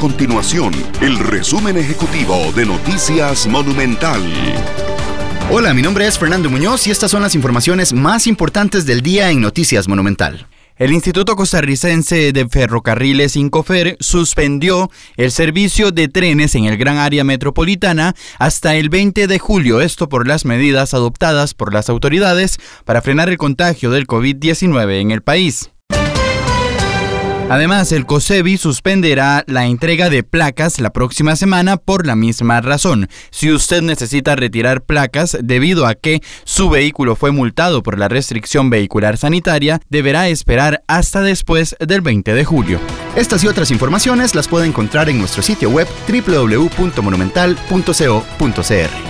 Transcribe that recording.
continuación el resumen ejecutivo de Noticias Monumental. Hola, mi nombre es Fernando Muñoz y estas son las informaciones más importantes del día en Noticias Monumental. El Instituto Costarricense de Ferrocarriles Incofer suspendió el servicio de trenes en el gran área metropolitana hasta el 20 de julio, esto por las medidas adoptadas por las autoridades para frenar el contagio del COVID-19 en el país. Además, el COSEBI suspenderá la entrega de placas la próxima semana por la misma razón. Si usted necesita retirar placas debido a que su vehículo fue multado por la restricción vehicular sanitaria, deberá esperar hasta después del 20 de julio. Estas y otras informaciones las puede encontrar en nuestro sitio web www.monumental.co.cr.